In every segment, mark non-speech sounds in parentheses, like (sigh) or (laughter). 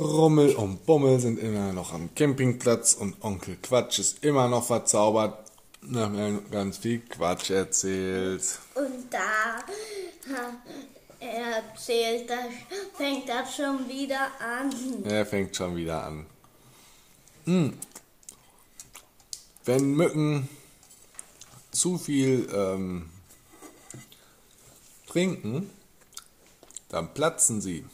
Rummel und Bummel sind immer noch am Campingplatz und Onkel Quatsch ist immer noch verzaubert. Na, mir ganz viel Quatsch erzählt. Und da er erzählt, da fängt das schon wieder an. Er fängt schon wieder an. Hm. Wenn Mücken zu viel ähm, trinken, dann platzen sie.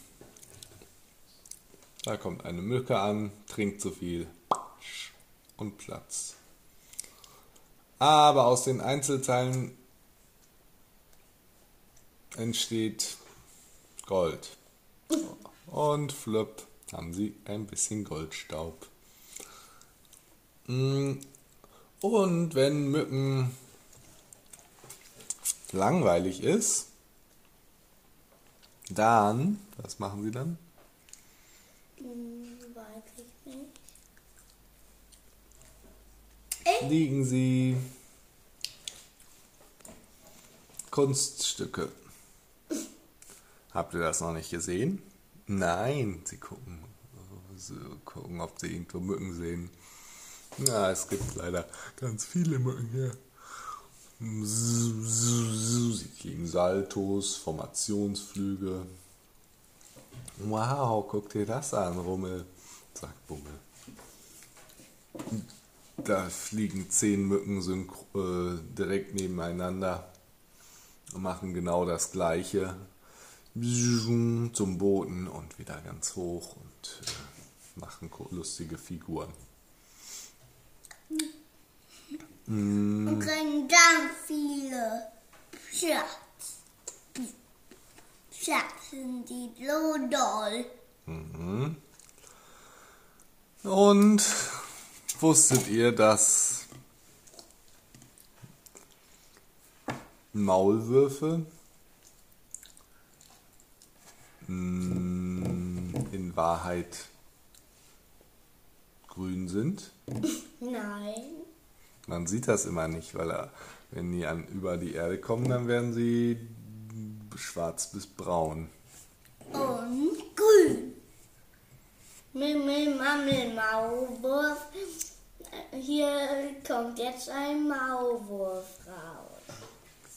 Da kommt eine Mücke an, trinkt zu viel und platzt. Aber aus den Einzelteilen entsteht Gold. Und flupp haben sie ein bisschen Goldstaub. Mm. Und wenn Mücken langweilig ist, dann, was machen sie dann? Weiß ich nicht. Liegen sie Kunststücke. Habt ihr das noch nicht gesehen? Nein, sie gucken, sie gucken, ob sie irgendwo Mücken sehen. Ja, es gibt leider ganz viele Mücken hier. Sie kriegen Saltos, Formationsflüge. Wow, guck dir das an, Rummel, sagt Bummel. Da fliegen zehn Mücken synchro- äh, direkt nebeneinander und machen genau das gleiche. Zum Boden und wieder ganz hoch und äh, machen lustige Figuren. Und kriegen ganz viele Schatz. Schatz sind die so doll. Und wusstet ihr, dass Maulwürfe mm, in Wahrheit grün sind? Nein. Man sieht das immer nicht, weil er, wenn die an, über die Erde kommen, dann werden sie schwarz bis braun. Und grün. Mimmel, Mammel, Maulwurf. Hier kommt jetzt ein Maulwurf raus.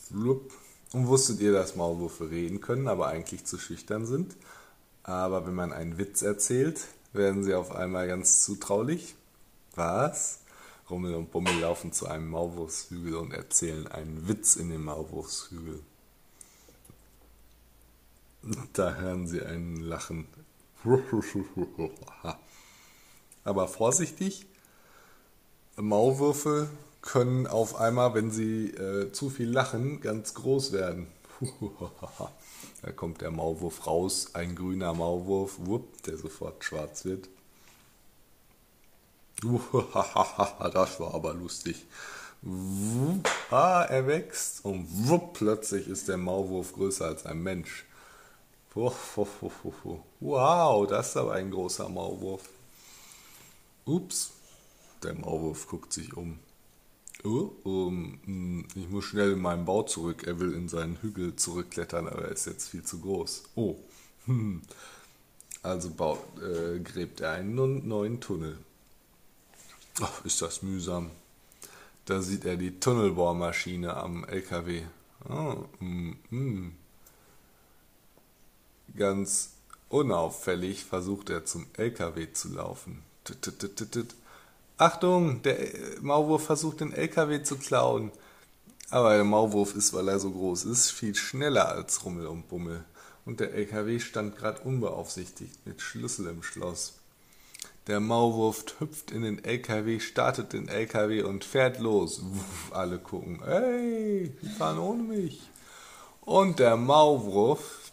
Flupp. Und wusstet ihr, dass Maulwürfe reden können, aber eigentlich zu schüchtern sind? Aber wenn man einen Witz erzählt, werden sie auf einmal ganz zutraulich. Was? Rummel und Bummel laufen zu einem Maulwurfshügel und erzählen einen Witz in dem Maulwurfshügel. Da hören sie einen Lachen. (laughs) Aber vorsichtig, Maulwürfe können auf einmal, wenn sie äh, zu viel lachen, ganz groß werden. (laughs) da kommt der Maulwurf raus, ein grüner Maulwurf, wupp, der sofort schwarz wird. (laughs) das war aber lustig. Wupp, Ah, er wächst und wupp, plötzlich ist der Maulwurf größer als ein Mensch. Wow, das ist aber ein großer Maulwurf. Ups, der Maulwurf guckt sich um. Oh, um, hm, ich muss schnell in meinen Bau zurück. Er will in seinen Hügel zurückklettern, aber er ist jetzt viel zu groß. Oh, hm. also baut, äh, gräbt er einen neuen Tunnel. Ach, ist das mühsam. Da sieht er die Tunnelbohrmaschine am LKW. Oh, mm, mm. Ganz unauffällig versucht er zum LKW zu laufen. Achtung, der äh, Maulwurf versucht den LKW zu klauen. Aber der Maulwurf ist, weil er so groß ist, viel schneller als Rummel und Bummel. Und der LKW stand gerade unbeaufsichtigt mit Schlüssel im Schloss. Der Maulwurf hüpft in den LKW, startet den LKW und fährt los. Wuff, alle gucken, hey, die fahren ohne mich. Und der Maulwurf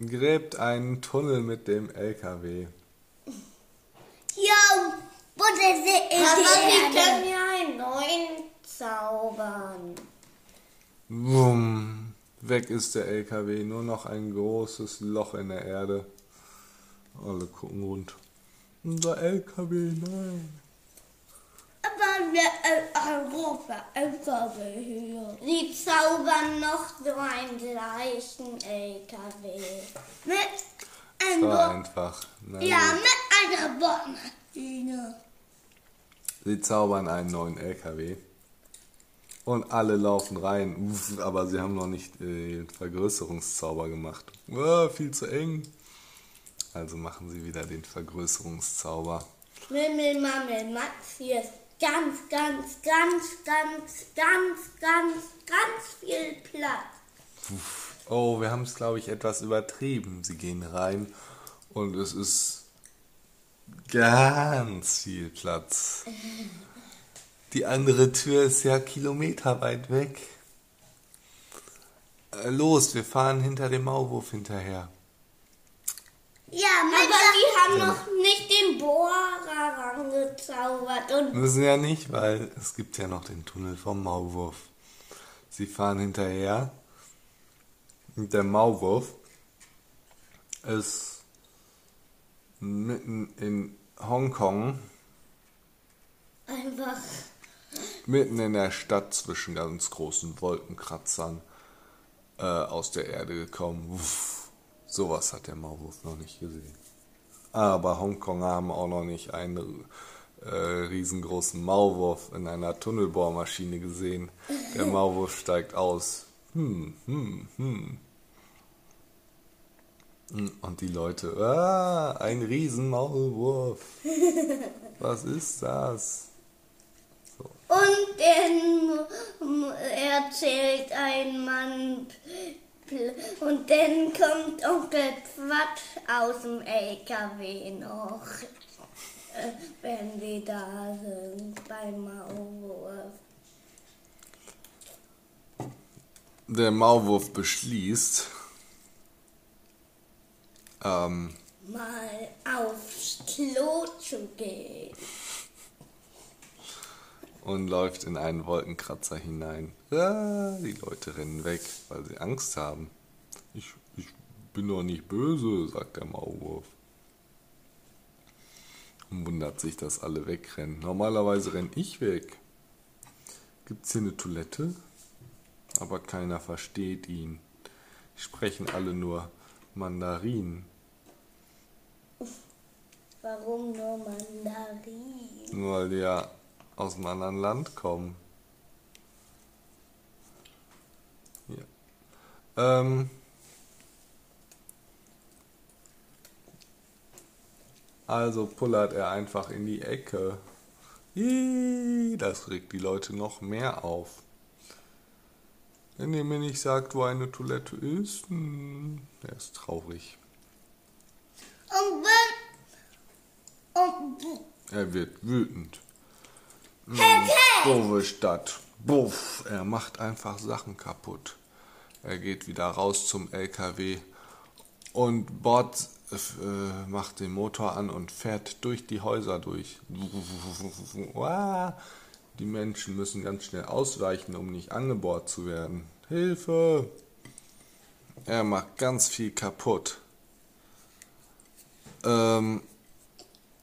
gräbt einen Tunnel mit dem LKW. Jo, Butter ist Aber wir Erde. können ja einen neuen zaubern. Wumm, weg ist der LKW, nur noch ein großes Loch in der Erde. Alle gucken rund. Unser LKW, nein. Äh, Europa, hier. Sie zaubern noch so einen gleichen LKW. Mit einem Bo- einfach. Na Ja, gut. mit eine Bohrmaschine. Sie zaubern einen neuen LKW. Und alle laufen rein. Uff, aber sie haben noch nicht äh, den Vergrößerungszauber gemacht. Ah, viel zu eng. Also machen sie wieder den Vergrößerungszauber. Mimmel, Mammel, Max, hier ist ganz, ganz, ganz, ganz, ganz, ganz, ganz viel Platz. Oh, wir haben es, glaube ich, etwas übertrieben. Sie gehen rein und es ist ganz viel Platz. (laughs) Die andere Tür ist ja kilometerweit weg. Äh, Los, wir fahren hinter dem Maulwurf hinterher. Ja, Aber die haben noch nicht den Bohrer rangezaubert. Und Müssen ja nicht, weil es gibt ja noch den Tunnel vom Maulwurf. Sie fahren hinterher. Und der Maulwurf ist mitten in Hongkong, einfach mitten in der Stadt zwischen ganz großen Wolkenkratzern äh, aus der Erde gekommen. Uff, sowas hat der Maulwurf noch nicht gesehen. Aber Hongkonger haben auch noch nicht einen äh, riesengroßen Maulwurf in einer Tunnelbohrmaschine gesehen. Der (laughs) Maulwurf steigt aus. Hm, hm, hm. Und die Leute, ah, ein Riesenmaulwurf. (laughs) Was ist das? Und dann erzählt ein Mann und dann kommt Onkel Quatsch aus dem LKW noch, äh, wenn wir da sind beim Maulwurf. Der Maulwurf beschließt, ähm, Mal aufs Klo zu gehen. und läuft in einen Wolkenkratzer hinein. Ah, die Leute rennen weg, weil sie Angst haben. Ich, ich bin doch nicht böse, sagt der Maulwurf. Und wundert sich, dass alle wegrennen. Normalerweise renn ich weg. Gibt's hier eine Toilette? Aber keiner versteht ihn. Die sprechen alle nur Mandarin. Warum nur Mandarin? Nur weil die ja aus einem anderen Land kommen. Ähm. Also pullert er einfach in die Ecke. Das regt die Leute noch mehr auf. Wenn ihr mir nicht sagt, wo eine Toilette ist, hm, er ist traurig. Und wenn. Und. Er wird wütend. Hm, Doofe Stadt. Buff, er macht einfach Sachen kaputt. Er geht wieder raus zum LKW und Bord äh, macht den Motor an und fährt durch die Häuser durch. Die Menschen müssen ganz schnell ausweichen, um nicht angebohrt zu werden. Hilfe! Er macht ganz viel kaputt. Ähm,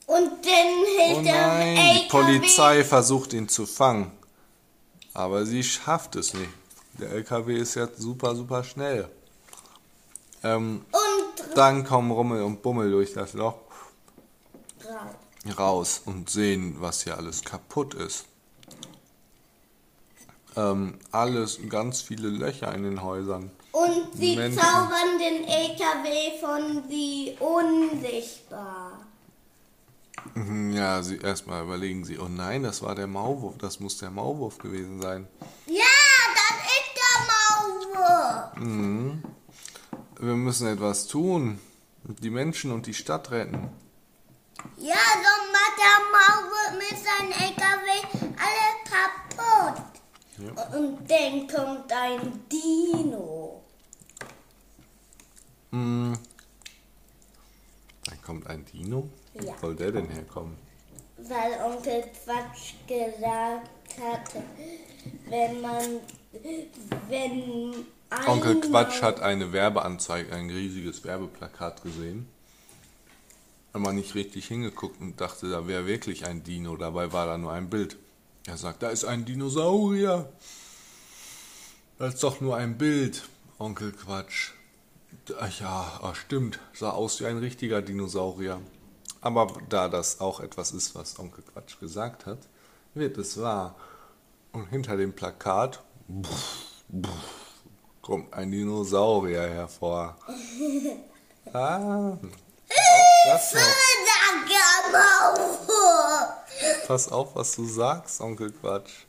Und dann hält Oh der nein, die LKW Polizei versucht ihn zu fangen. Aber sie schafft es nicht. Der LKW ist jetzt super, super schnell. Ähm, und dann kommen Rummel und Bummel durch das Loch raus. und sehen, was hier alles kaputt ist. Ähm, alles, ganz viele Löcher in den Häusern. Und sie Menschen. zaubern den LKW von sie unsichtbar. Mhm, Ja, sie erstmal überlegen sie, oh nein, das war der Maulwurf, das muss der Maulwurf gewesen sein. Ja, Maulwurf. Wir müssen etwas tun. Die Menschen und die Stadt retten. Ja, so macht der Maulwurf mit seinem LKW alle kaputt. Und dann kommt ein Dino. Mm. Dann kommt ein Dino. Wo Ja. soll der denn herkommen? Weil Onkel Quatsch gesagt hatte, wenn man, wenn Onkel einmal- Quatsch hat eine Werbeanzeige, ein riesiges Werbeplakat gesehen. Hat man nicht richtig hingeguckt und dachte, da wäre wirklich ein Dino. Dabei war da nur ein Bild. Er sagt, da ist ein Dinosaurier. Das ist doch nur ein Bild, Onkel Quatsch. Ach ja, ach stimmt. Sah aus wie ein richtiger Dinosaurier. Aber da das auch etwas ist, was Onkel Quatsch gesagt hat, wird es wahr. Und hinter dem Plakat kommt ein Dinosaurier hervor. (laughs) Ah, das noch. Pass auf, was du sagst, Onkel Quatsch.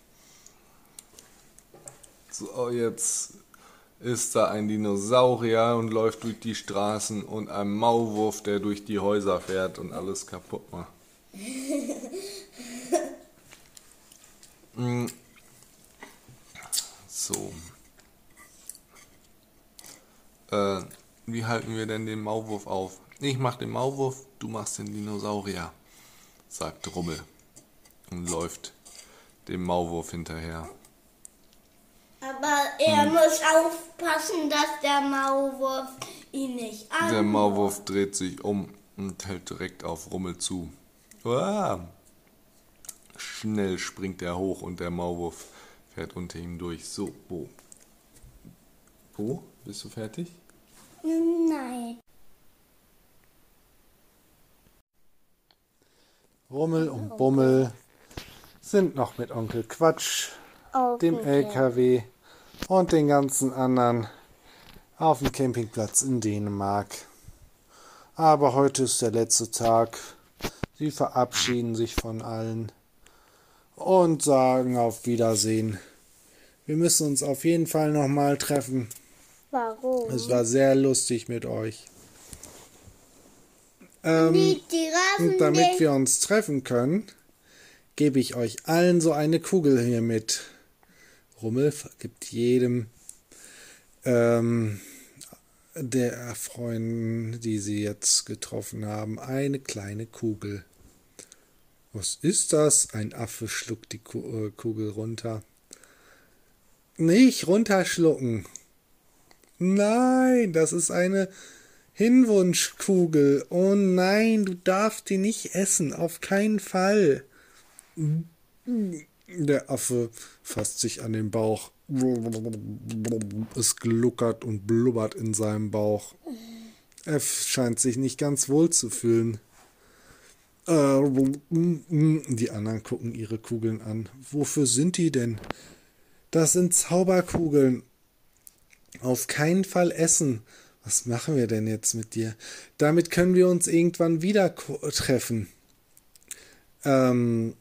So, jetzt ist da ein Dinosaurier und läuft durch die Straßen und ein Maulwurf, der durch die Häuser fährt und alles kaputt macht. (laughs) So. Äh, wie halten wir denn den Maulwurf auf? Ich mach den Maulwurf, du machst den Dinosaurier, sagt Rummel und läuft dem Maulwurf hinterher. Aber er muss aufpassen, dass der Maulwurf ihn nicht an. Der Maulwurf dreht sich um und hält direkt auf Rummel zu. Uah. Schnell springt er hoch und der Maulwurf fährt unter ihm durch. So, Bo. Bo, bist du fertig? Nein. Rummel und Bummel sind noch mit Onkel Quatsch, dem dem LKW und den ganzen anderen auf dem Campingplatz in Dänemark. Aber heute ist der letzte Tag. Sie verabschieden sich von allen und sagen auf Wiedersehen. Wir müssen uns auf jeden Fall nochmal treffen. Warum? Es war sehr lustig mit euch. Ähm, und damit wir uns treffen können, gebe ich euch allen so eine Kugel hier mit. Rummel gibt jedem ähm, der Freunden, die sie jetzt getroffen haben, eine kleine Kugel. Was ist das? Ein Affe schluckt die äh, Kugel runter. Nicht runterschlucken. Nein, das ist eine Hinwunschkugel. Oh nein, du darfst die nicht essen. Auf keinen Fall. Der Affe fasst sich an den Bauch. Es gluckert und blubbert in seinem Bauch. Er scheint sich nicht ganz wohl zu fühlen. Äh, Die anderen gucken ihre Kugeln an. Wofür sind die denn? Das sind Zauberkugeln. Auf keinen Fall essen. Was machen wir denn jetzt mit dir? Damit können wir uns irgendwann wieder treffen. Ähm,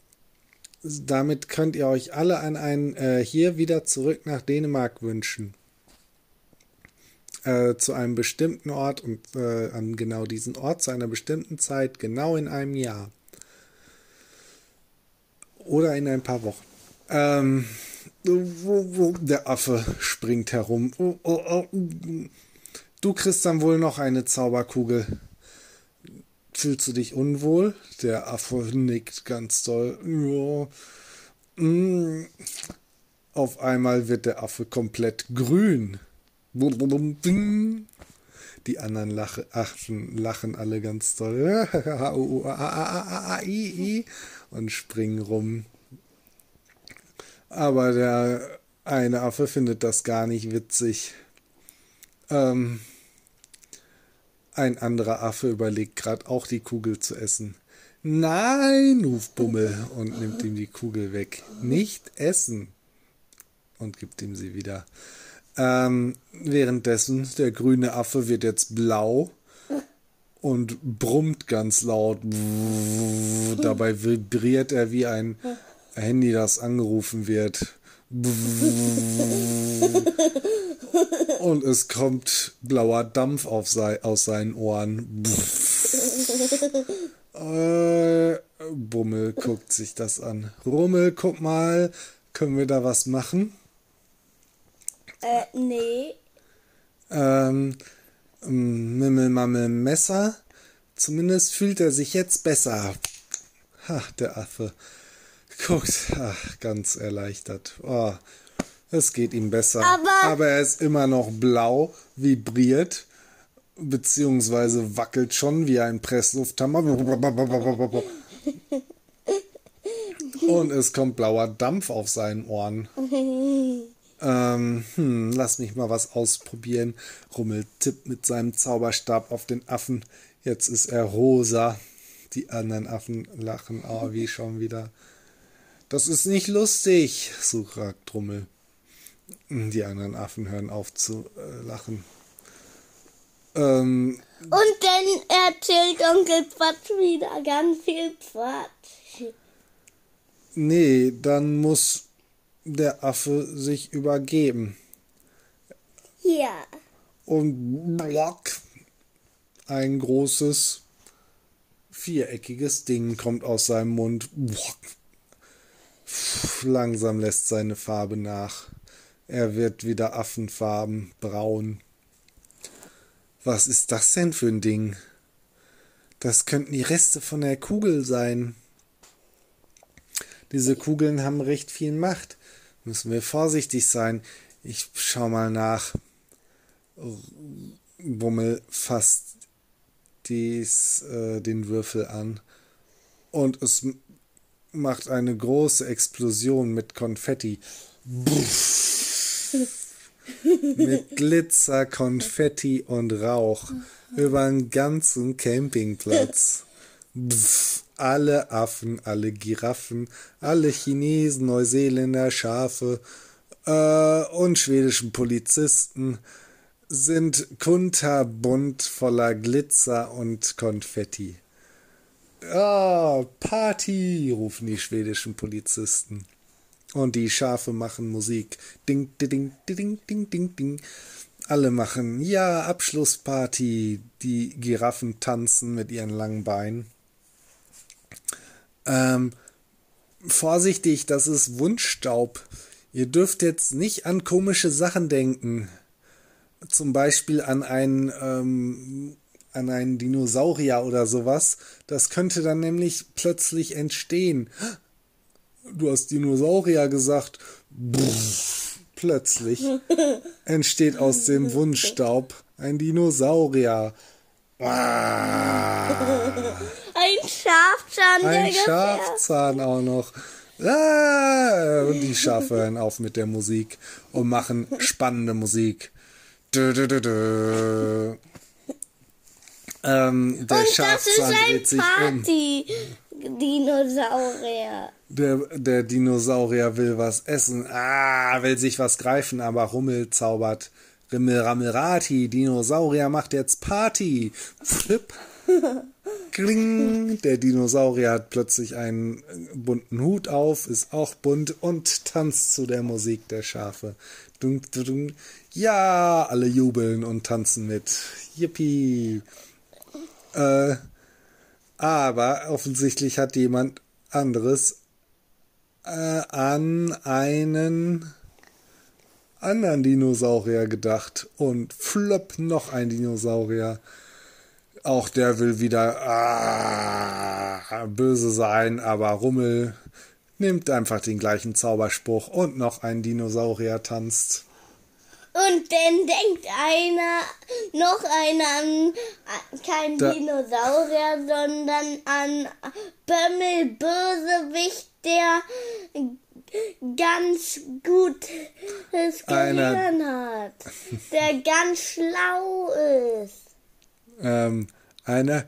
damit könnt ihr euch alle an ein äh, hier wieder zurück nach Dänemark wünschen. Äh, zu einem bestimmten Ort und äh, an genau diesen Ort zu einer bestimmten Zeit, genau in einem Jahr. Oder in ein paar Wochen. Ähm, der Affe springt herum. Oh, oh, oh. Du kriegst dann wohl noch eine Zauberkugel. Fühlst du dich unwohl? Der Affe nickt ganz doll. Mm. Auf einmal wird der Affe komplett grün. Die anderen lache, Affen lachen alle ganz doll und springen rum. Aber der eine Affe findet das gar nicht witzig. Ähm, ein anderer Affe überlegt gerade auch die Kugel zu essen. Nein, ruft Bummel und nimmt ihm die Kugel weg. Nicht essen. Und gibt ihm sie wieder. Ähm, währenddessen, der grüne Affe wird jetzt blau und brummt ganz laut. Dabei vibriert er wie ein Handy, das angerufen wird. (laughs) Und es kommt blauer Dampf auf sei, aus seinen Ohren. Äh, Bummel guckt sich das an. Rummel, guck mal, können wir da was machen? Äh, nee. Ähm, Mimmel, Mammel, Messer. Zumindest fühlt er sich jetzt besser. Ha, der Affe. Guckt, ach, ganz erleichtert. Oh, es geht ihm besser. Aber- Aber er ist immer noch blau, vibriert, beziehungsweise wackelt schon wie ein Presslufthammer. Und es kommt blauer Dampf auf seinen Ohren. Ähm, hm, lass mich mal was ausprobieren. Rummel tippt mit seinem Zauberstab auf den Affen. Jetzt ist er rosa. Die anderen Affen lachen, oh, wie schon wieder. Das ist nicht lustig, sagt Drummel. Die anderen Affen hören auf zu äh, lachen. Ähm, Und dann erzählt Onkel Quatsch wieder ganz viel Quatsch. nee, dann muss der Affe sich übergeben. Ja. Und block, ein großes viereckiges Ding kommt aus seinem Mund. Block. Langsam lässt seine Farbe nach. Er wird wieder affenfarben, braun. Was ist das denn für ein Ding? Das könnten die Reste von der Kugel sein. Diese Kugeln haben recht viel Macht. Müssen wir vorsichtig sein. Ich schau mal nach. Bummel fasst dies, äh, den Würfel an und es macht eine große Explosion mit Konfetti. mit Glitzer, Konfetti und Rauch über den ganzen Campingplatz. Alle Affen, alle Giraffen, alle Chinesen, Neuseeländer, Schafe äh, und schwedischen Polizisten sind kunterbunt voller Glitzer und Konfetti. Ah, Party, rufen die schwedischen Polizisten. Und die Schafe machen Musik. Ding, ding, ding, ding, ding, ding. Alle machen, ja, Abschlussparty. Die Giraffen tanzen mit ihren langen Beinen. Ähm, vorsichtig, das ist Wunschstaub. Ihr dürft jetzt nicht an komische Sachen denken. Zum Beispiel an einen, ähm, an einen Dinosaurier oder sowas. Das könnte dann nämlich plötzlich entstehen. Du hast Dinosaurier gesagt. Pff, plötzlich (laughs) entsteht aus dem Wunschstaub ein Dinosaurier. Ah. Ein Schafzahn, Ein. Schafzahn auch noch. Ah, und die Schafe hören auf mit der Musik und machen spannende Musik. Dö, dö, dö. Ähm, der Und das ist Schafzahn ein dreht sich um. Party-Dinosaurier. Der, der Dinosaurier will was essen. Ah, will sich was greifen, aber Rummel zaubert. Rimmel, Rammel, Rati. Dinosaurier macht jetzt Party. Flip. (laughs) Kling. Der Dinosaurier hat plötzlich einen bunten Hut auf, ist auch bunt und tanzt zu der Musik der Schafe. Dun, dun, dun. Ja, alle jubeln und tanzen mit. Yippie. Äh, aber offensichtlich hat jemand anderes äh, an einen anderen Dinosaurier gedacht. Und flöpp noch ein Dinosaurier. Auch der will wieder ah, böse sein, aber Rummel nimmt einfach den gleichen Zauberspruch und noch ein Dinosaurier tanzt. Und dann denkt einer, noch einer an, an kein Da- Dinosaurier, sondern an Bömmel Bösewicht, der ganz gutes Einer- Gehirn hat, der ganz schlau ist. Ähm, einer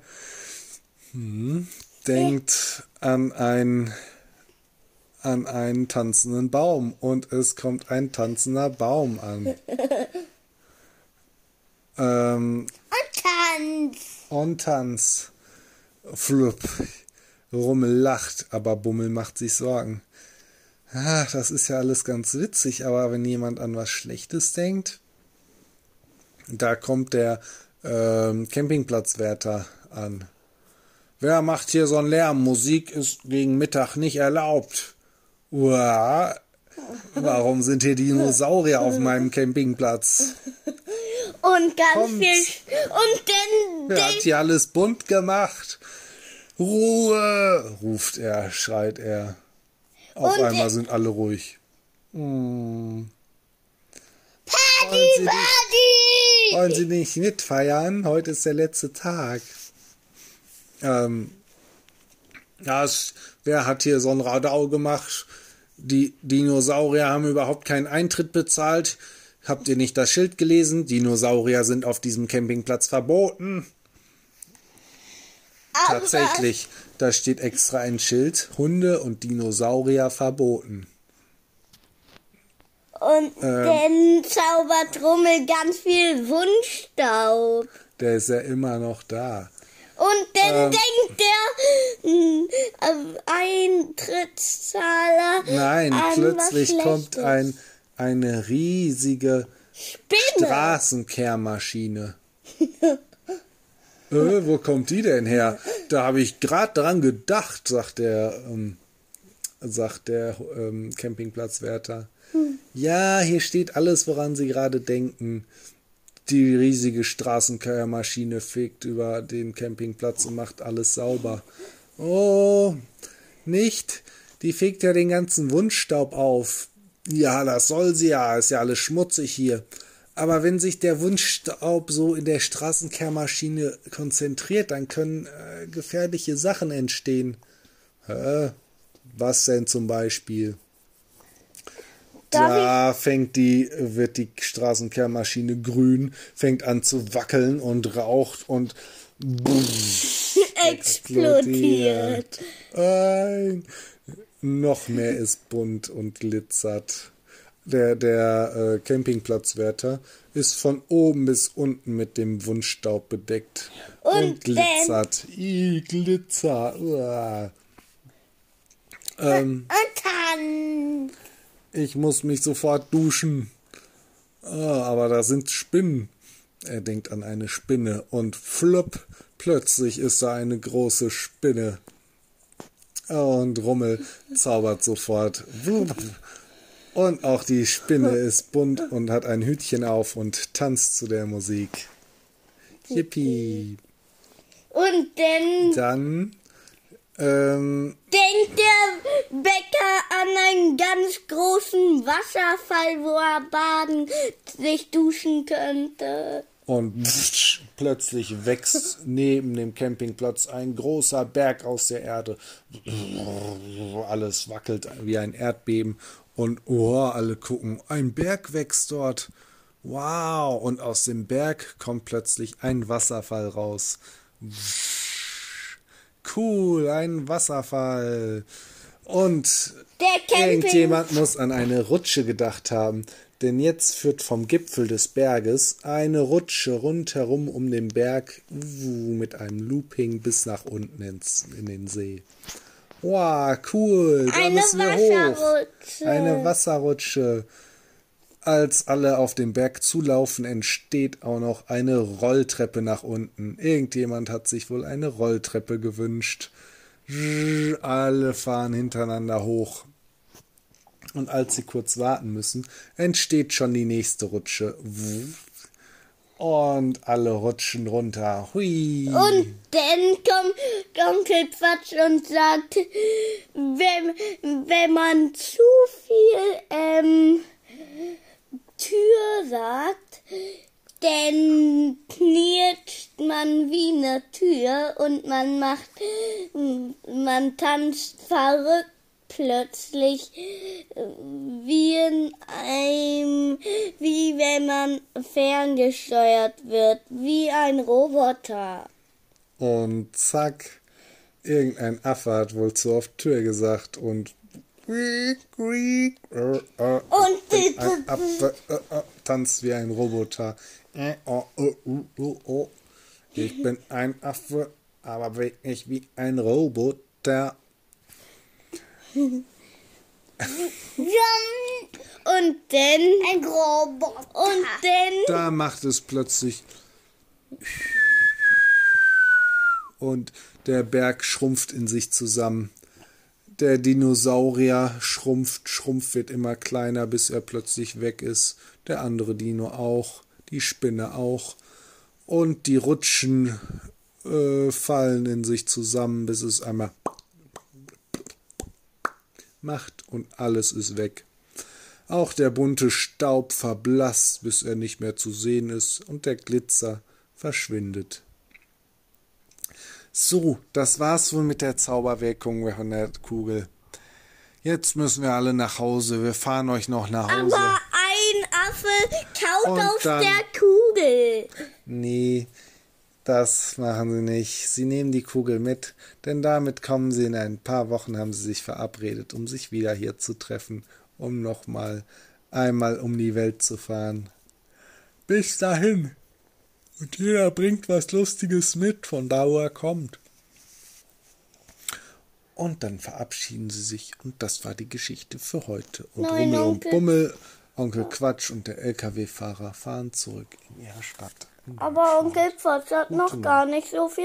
hm, denkt an ein an einen tanzenden Baum und es kommt ein tanzender Baum an. (laughs) ähm, Und Tanz. und Tanz. Flup. Rummel lacht, aber Bummel macht sich Sorgen. Ah, das ist ja alles ganz witzig, aber wenn jemand an was Schlechtes denkt, da kommt der ähm, Campingplatzwärter an. Wer macht hier so einen Lärm? Musik ist gegen Mittag nicht erlaubt. Uah, warum sind hier Dinosaurier auf meinem Campingplatz? Und ganz Kommt. viel. Und dann Wer hat hier alles bunt gemacht? Ruhe! ruft er, schreit er. Auf Und einmal sind alle ruhig. Hm. Party, Wollen Sie nicht- Party! Wollen Sie nicht mitfeiern? Heute ist der letzte Tag. Ähm, das, wer hat hier so ein Radau gemacht? Die Dinosaurier haben überhaupt keinen Eintritt bezahlt. Habt ihr nicht das Schild gelesen? Dinosaurier sind auf diesem Campingplatz verboten. tatsächlich, da steht extra ein Schild, Hunde und Dinosaurier verboten. Und Ähm. dann zaubert Rummel ganz viel Wunschstaub. Der ist ja immer noch da. Und dann Ähm. denkt der hm, ähm, Eintrittszahler Nein, an plötzlich kommt ein, eine riesige Spinne. Straßenkehrmaschine. (laughs) äh, wo kommt die denn her? Da habe ich gerade dran gedacht, sagt der, ähm, sagt der ähm, Campingplatzwärter. Ja, hier steht alles, woran Sie gerade denken. Die riesige Straßenkehrmaschine fegt über den Campingplatz und macht alles sauber. Oh, nicht? Die fegt ja den ganzen Wunschstaub auf. Ja, das soll sie ja, ist ja alles schmutzig hier. Aber wenn sich der Wunschstaub so in der Straßenkehrmaschine konzentriert, dann können äh, gefährliche Sachen entstehen. Hä? Was denn zum Beispiel? Da fängt die, wird die Straßenkehrmaschine grün, fängt an zu wackeln und raucht und (laughs) explodiert. Nein. Noch mehr ist bunt und glitzert. Der, der äh, Campingplatzwärter ist von oben bis unten mit dem Wunschstaub bedeckt. Und, Und glitzert. I, Glitzer. Uah. Ähm, Und ich muss mich sofort duschen. Ah, aber da sind Spinnen. Er denkt an eine Spinne und flupp, plötzlich ist da eine große Spinne. Und Rummel zaubert sofort. Und auch die Spinne ist bunt und hat ein Hütchen auf und tanzt zu der Musik. Yippie. und dann Dann, ähm, denkt der Bäcker an einen ganz großen Wasserfall, wo er baden, sich duschen könnte. Und (laughs) plötzlich wächst neben dem Campingplatz ein großer Berg aus der Erde. Alles wackelt wie ein Erdbeben. Und oh, alle gucken, ein Berg wächst dort. Wow. Und aus dem Berg kommt plötzlich ein Wasserfall raus. Cool, ein Wasserfall. Und Irgendjemand muss an eine Rutsche gedacht haben, denn jetzt führt vom Gipfel des Berges eine Rutsche rundherum um den Berg wuh, mit einem Looping bis nach unten ins, in den See. Wow, cool, da Eine müssen wir hoch. Wasserrutsche. Eine Wasserrutsche. Als alle auf den Berg zulaufen, entsteht auch noch eine Rolltreppe nach unten. Irgendjemand hat sich wohl eine Rolltreppe gewünscht. Alle fahren hintereinander hoch. Und als sie kurz warten müssen, entsteht schon die nächste Rutsche. Und alle rutschen runter. Hui. Und dann kommt Onkel Quatsch und sagt, wenn, wenn man zu viel ähm, Tür sagt, dann knirscht man wie eine Tür und man macht, man tanzt verrückt plötzlich wie in einem, wie wenn man ferngesteuert wird, wie ein Roboter. Und zack, irgendein Affe hat wohl zu oft Tür gesagt und äh, äh, Und äh, äh, tanzt wie ein Roboter. Äh, oh, oh. Ich bin ein Affe, aber wirklich wie ein Roboter. Und dann, Ein Roboter. und dann, Da macht es plötzlich und der Berg schrumpft in sich zusammen. Der Dinosaurier schrumpft, schrumpft, wird immer kleiner, bis er plötzlich weg ist. Der andere Dino auch, die Spinne auch. Und die Rutschen äh, fallen in sich zusammen, bis es einmal macht und alles ist weg. Auch der bunte Staub verblasst, bis er nicht mehr zu sehen ist, und der Glitzer verschwindet. So, das war's wohl mit der Zauberwirkung von der Kugel. Jetzt müssen wir alle nach Hause. Wir fahren euch noch nach Hause. aber ein Affe kaut Und auf dann- der Kugel. Nee, Das machen sie nicht. Sie nehmen die Kugel mit, denn damit kommen sie in ein paar Wochen, haben sie sich verabredet, um sich wieder hier zu treffen, um nochmal einmal um die Welt zu fahren. Bis dahin. Und jeder bringt was Lustiges mit, von da wo er kommt. Und dann verabschieden sie sich und das war die Geschichte für heute. Und Nein, Rummel und Onkel. Bummel, Onkel Quatsch und der LKW-Fahrer fahren zurück in ihre Stadt. Aber Onkel Quatsch hat noch gar nicht so viel